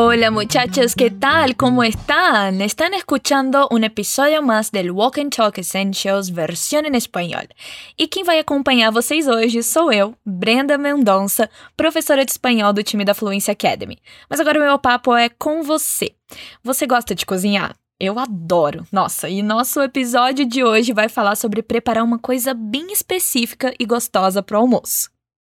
Hola muchachos, ¿qué tal? ¿Cómo están? Están escuchando un episódio más del Walk and Talk Essentials versão em espanhol. E quem vai acompanhar vocês hoje sou eu, Brenda Mendonça, professora de espanhol do time da Fluency Academy. Mas agora o meu papo é com você. Você gosta de cozinhar? Eu adoro. Nossa, e nosso episódio de hoje vai falar sobre preparar uma coisa bem específica e gostosa para o almoço.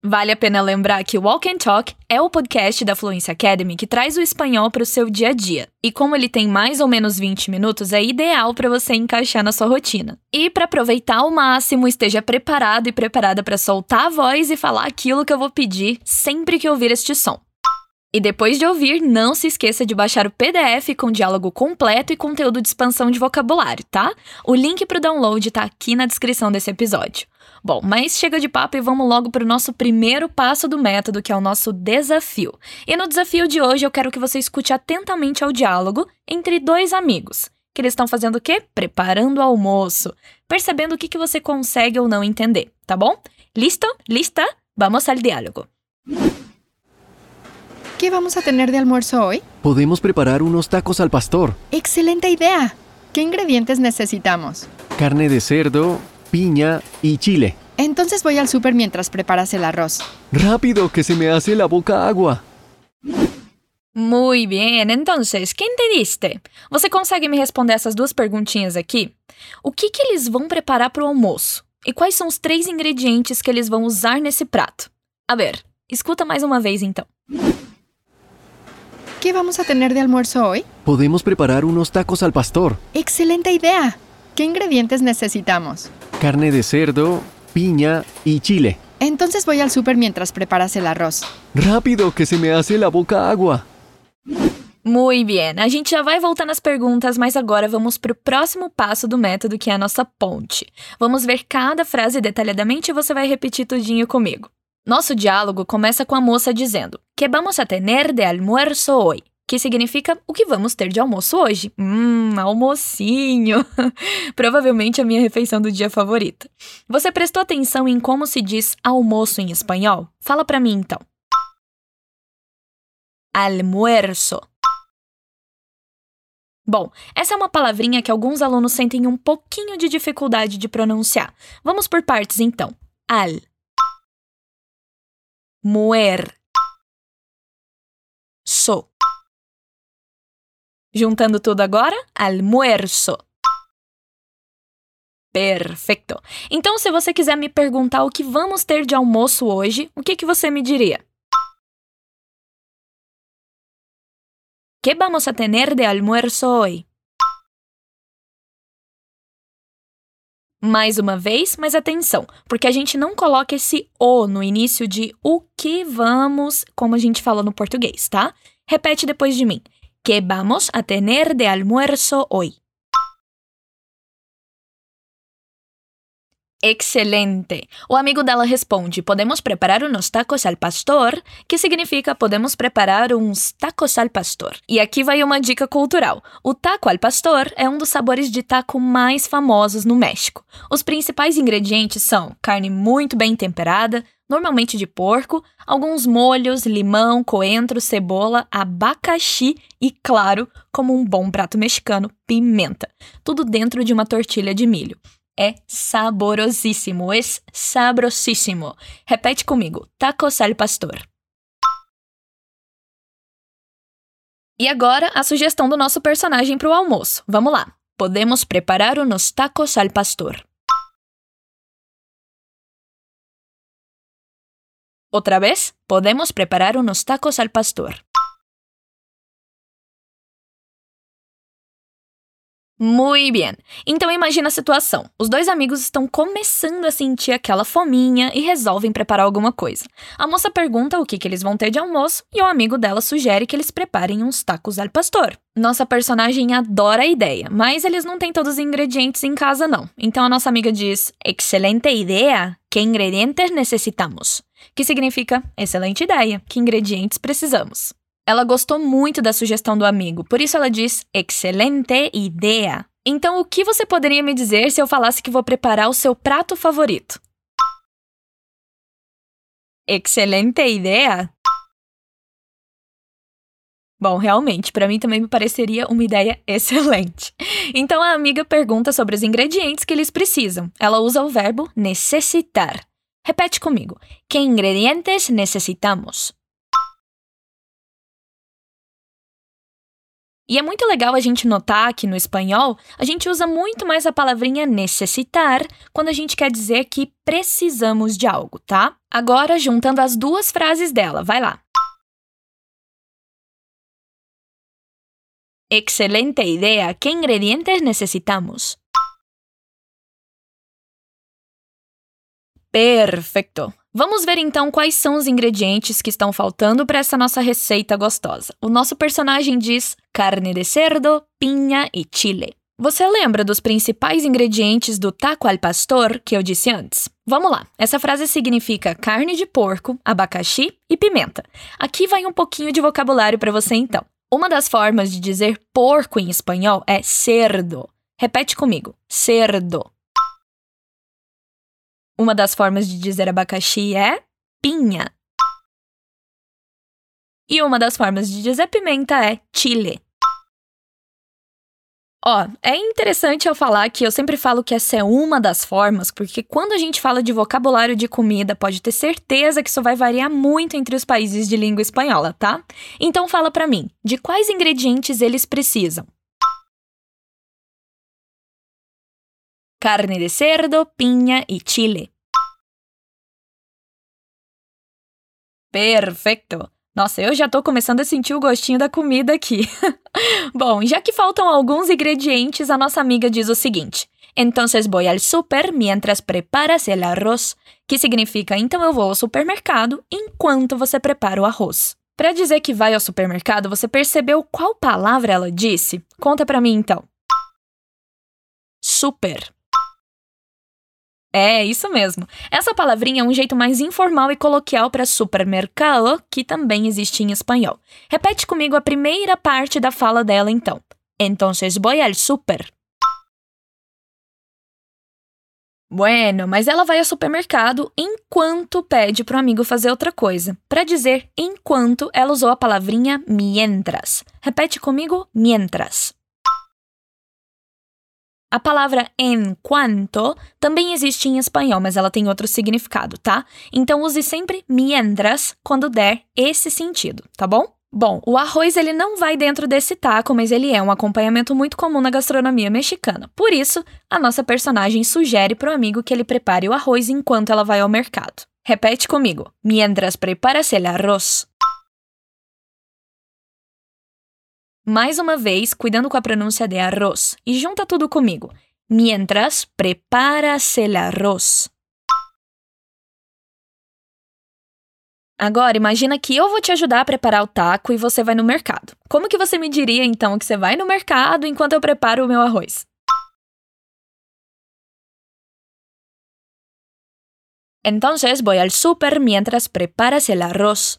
Vale a pena lembrar que o Walk and Talk é o podcast da Fluency Academy que traz o espanhol para o seu dia a dia. E como ele tem mais ou menos 20 minutos, é ideal para você encaixar na sua rotina. E para aproveitar ao máximo, esteja preparado e preparada para soltar a voz e falar aquilo que eu vou pedir sempre que ouvir este som. E depois de ouvir, não se esqueça de baixar o PDF com diálogo completo e conteúdo de expansão de vocabulário, tá? O link para o download está aqui na descrição desse episódio. Bom, mas chega de papo e vamos logo para o nosso primeiro passo do método, que é o nosso desafio. E no desafio de hoje eu quero que você escute atentamente ao diálogo entre dois amigos. Que eles estão fazendo o quê? Preparando o almoço. Percebendo o que, que você consegue ou não entender, tá bom? Listo? Lista? Vamos ao diálogo. ¿Qué vamos a tener de almuerzo hoy? Podemos preparar unos tacos al pastor. Excelente idea. ¿Qué ingredientes necesitamos? Carne de cerdo, piña y chile. Entonces voy al súper mientras preparas el arroz. Rápido, que se me hace la boca agua. Muy bien, entonces, quem entendiste? Você consegue me responder essas duas perguntinhas aqui? O que, que eles vão preparar para o almoço? E quais são os três ingredientes que eles vão usar nesse prato? A ver, escuta mais uma vez então. ¿Qué vamos a tener de almuerzo hoy? Podemos preparar unos tacos al pastor. Excelente idea. ¿Qué ingredientes necesitamos? Carne de cerdo, piña y chile. Entonces voy al súper mientras preparas el arroz. Rápido, que se me hace la boca agua. Muy bien, a gente já vai voltar nas perguntas, mas agora vamos para o próximo passo do método, que é a nossa ponte. Vamos ver cada frase detalhadamente e você vai repetir tudinho comigo. Nosso diálogo começa com a moça dizendo: Que vamos a tener de almuerzo hoy? Que significa o que vamos ter de almoço hoje. Hum, almocinho! Provavelmente a minha refeição do dia favorita. Você prestou atenção em como se diz almoço em espanhol? Fala para mim então. Almuerzo. Bom, essa é uma palavrinha que alguns alunos sentem um pouquinho de dificuldade de pronunciar. Vamos por partes então. Al. Muer. So. Juntando tudo agora, almuerzo. Perfeito. Então, se você quiser me perguntar o que vamos ter de almoço hoje, o que, que você me diria? Que vamos a tener de almuerzo hoy? Mais uma vez, mas atenção, porque a gente não coloca esse o no início de o que vamos, como a gente fala no português, tá? Repete depois de mim. Que vamos a tener de almuerzo hoy? Excelente! O amigo dela responde: Podemos preparar uns tacos al pastor, que significa podemos preparar uns tacos al pastor. E aqui vai uma dica cultural: o taco al pastor é um dos sabores de taco mais famosos no México. Os principais ingredientes são carne muito bem temperada, normalmente de porco, alguns molhos, limão, coentro, cebola, abacaxi e, claro, como um bom prato mexicano, pimenta. Tudo dentro de uma tortilha de milho é saborosíssimo, é sabrosíssimo. Repete comigo: tacos al pastor. E agora a sugestão do nosso personagem para o almoço. Vamos lá. Podemos preparar uns tacos al pastor. Outra vez, podemos preparar uns tacos al pastor. Muito bem. Então imagina a situação. Os dois amigos estão começando a sentir aquela fominha e resolvem preparar alguma coisa. A moça pergunta o que, que eles vão ter de almoço e o amigo dela sugere que eles preparem uns tacos al pastor. Nossa personagem adora a ideia, mas eles não têm todos os ingredientes em casa não. Então a nossa amiga diz: "Excelente ideia. Que ingredientes necessitamos?" Que significa excelente ideia. Que ingredientes precisamos? Ela gostou muito da sugestão do amigo, por isso ela diz: excelente ideia. Então, o que você poderia me dizer se eu falasse que vou preparar o seu prato favorito? Excelente ideia! Bom, realmente, para mim também me pareceria uma ideia excelente. Então a amiga pergunta sobre os ingredientes que eles precisam. Ela usa o verbo necessitar. Repete comigo. Que ingredientes necessitamos? E é muito legal a gente notar que no espanhol a gente usa muito mais a palavrinha necessitar quando a gente quer dizer que precisamos de algo, tá? Agora, juntando as duas frases dela, vai lá. Excelente idea. ¿Qué ingredientes necesitamos? Perfeito! Vamos ver então quais são os ingredientes que estão faltando para essa nossa receita gostosa. O nosso personagem diz carne de cerdo, pinha e chile. Você lembra dos principais ingredientes do taco al pastor que eu disse antes? Vamos lá. Essa frase significa carne de porco, abacaxi e pimenta. Aqui vai um pouquinho de vocabulário para você então. Uma das formas de dizer porco em espanhol é cerdo. Repete comigo: cerdo. Uma das formas de dizer abacaxi é pinha. E uma das formas de dizer pimenta é chile. Ó, é interessante eu falar que eu sempre falo que essa é uma das formas, porque quando a gente fala de vocabulário de comida, pode ter certeza que isso vai variar muito entre os países de língua espanhola, tá? Então fala para mim, de quais ingredientes eles precisam? Carne de cerdo, pinha e chile. Perfeito! Nossa, eu já tô começando a sentir o gostinho da comida aqui. Bom, já que faltam alguns ingredientes, a nossa amiga diz o seguinte: Entonces voy al super mientras preparas el arroz, que significa então eu vou ao supermercado enquanto você prepara o arroz. Para dizer que vai ao supermercado, você percebeu qual palavra ela disse? Conta para mim então. Super. É, isso mesmo. Essa palavrinha é um jeito mais informal e coloquial para supermercado, que também existe em espanhol. Repete comigo a primeira parte da fala dela, então. Entonces voy al super. Bueno, mas ela vai ao supermercado enquanto pede para o amigo fazer outra coisa. Para dizer enquanto, ela usou a palavrinha mientras. Repete comigo, mientras. A palavra en cuanto também existe em espanhol, mas ela tem outro significado, tá? Então use sempre mientras quando der esse sentido, tá bom? Bom, o arroz ele não vai dentro desse taco, mas ele é um acompanhamento muito comum na gastronomia mexicana. Por isso, a nossa personagem sugere para o amigo que ele prepare o arroz enquanto ela vai ao mercado. Repete comigo: mientras preparas el arroz. Mais uma vez, cuidando com a pronúncia de arroz. E junta tudo comigo. Mientras preparas el arroz. Agora, imagina que eu vou te ajudar a preparar o taco e você vai no mercado. Como que você me diria, então, que você vai no mercado enquanto eu preparo o meu arroz? Entonces voy al super mientras preparas el arroz.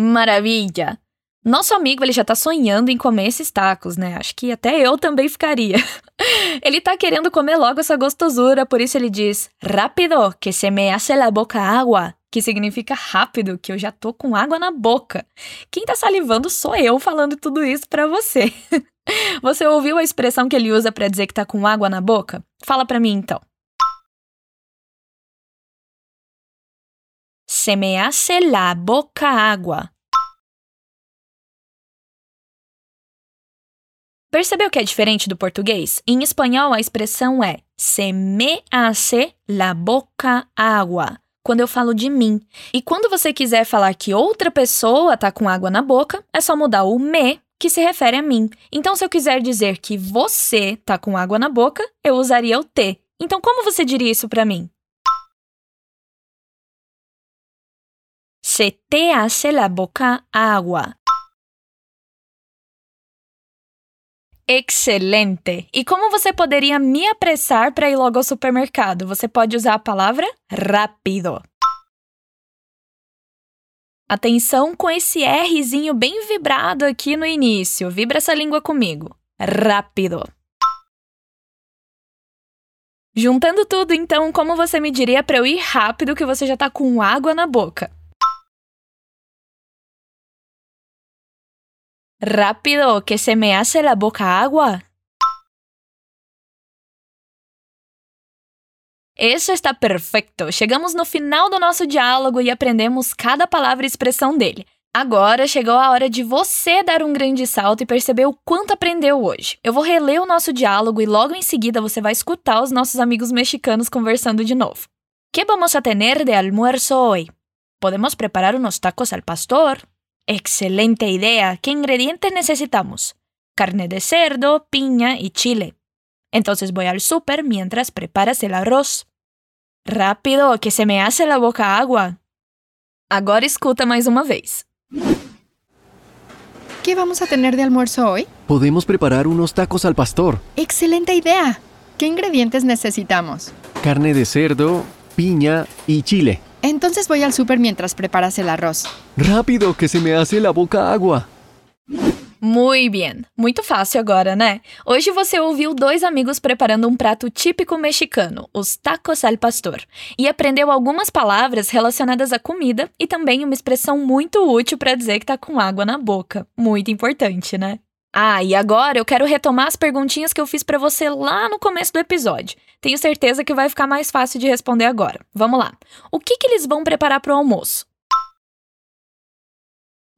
Maravilha! Nosso amigo ele já tá sonhando em comer esses tacos, né? Acho que até eu também ficaria. ele tá querendo comer logo essa gostosura, por isso ele diz: Rápido, que se me hace la boca agua. Que significa rápido, que eu já tô com água na boca. Quem tá salivando sou eu falando tudo isso para você. você ouviu a expressão que ele usa para dizer que tá com água na boca? Fala para mim então. Se me hace la boca agua. Percebeu que é diferente do português? Em espanhol, a expressão é se me hace la boca agua. Quando eu falo de mim. E quando você quiser falar que outra pessoa tá com água na boca, é só mudar o me, que se refere a mim. Então, se eu quiser dizer que você tá com água na boca, eu usaria o te. Então, como você diria isso para mim? Se te hace la boca agua. Excelente! E como você poderia me apressar para ir logo ao supermercado? Você pode usar a palavra rápido. Atenção com esse Rzinho bem vibrado aqui no início. Vibra essa língua comigo. Rápido. Juntando tudo, então, como você me diria para eu ir rápido que você já tá com água na boca? Rápido, que se me hace la boca agua. Isso está perfeito. Chegamos no final do nosso diálogo e aprendemos cada palavra e expressão dele. Agora chegou a hora de você dar um grande salto e perceber o quanto aprendeu hoje. Eu vou reler o nosso diálogo e logo em seguida você vai escutar os nossos amigos mexicanos conversando de novo. Que vamos a tener de almuerzo hoy? Podemos preparar unos tacos al pastor? Excelente idea. ¿Qué ingredientes necesitamos? Carne de cerdo, piña y chile. Entonces voy al súper mientras preparas el arroz. Rápido, que se me hace la boca agua. Agora escuta mais uma vez. ¿Qué vamos a tener de almuerzo hoy? Podemos preparar unos tacos al pastor. Excelente idea. ¿Qué ingredientes necesitamos? Carne de cerdo, piña y chile. Entonces voy al súper mientras preparas el arroz. Rápido, que se me hace la boca agua. Muito bem, muito fácil agora, né? Hoje você ouviu dois amigos preparando um prato típico mexicano, os tacos al pastor, e aprendeu algumas palavras relacionadas à comida e também uma expressão muito útil para dizer que tá com água na boca. Muito importante, né? Ah, e agora eu quero retomar as perguntinhas que eu fiz para você lá no começo do episódio. Tenho certeza que vai ficar mais fácil de responder agora. Vamos lá. O que, que eles vão preparar para o almoço?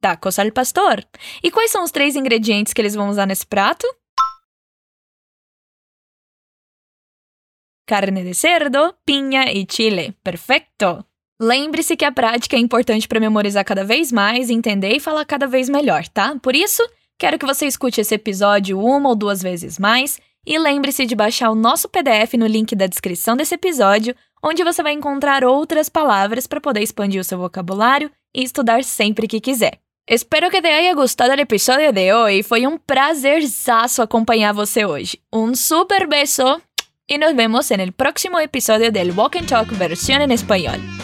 tacos al pastor. E quais são os três ingredientes que eles vão usar nesse prato? Carne de cerdo, pinha e chile. Perfeito! Lembre-se que a prática é importante para memorizar cada vez mais, entender e falar cada vez melhor, tá? Por isso, quero que você escute esse episódio uma ou duas vezes mais e lembre-se de baixar o nosso PDF no link da descrição desse episódio, onde você vai encontrar outras palavras para poder expandir o seu vocabulário e estudar sempre que quiser. Espero que te haya gustado el episodio de hoy. Foi um prazerzaço acompanhar você hoje. Um super beso e nos vemos el próximo episodio del Walk and Talk versión en español.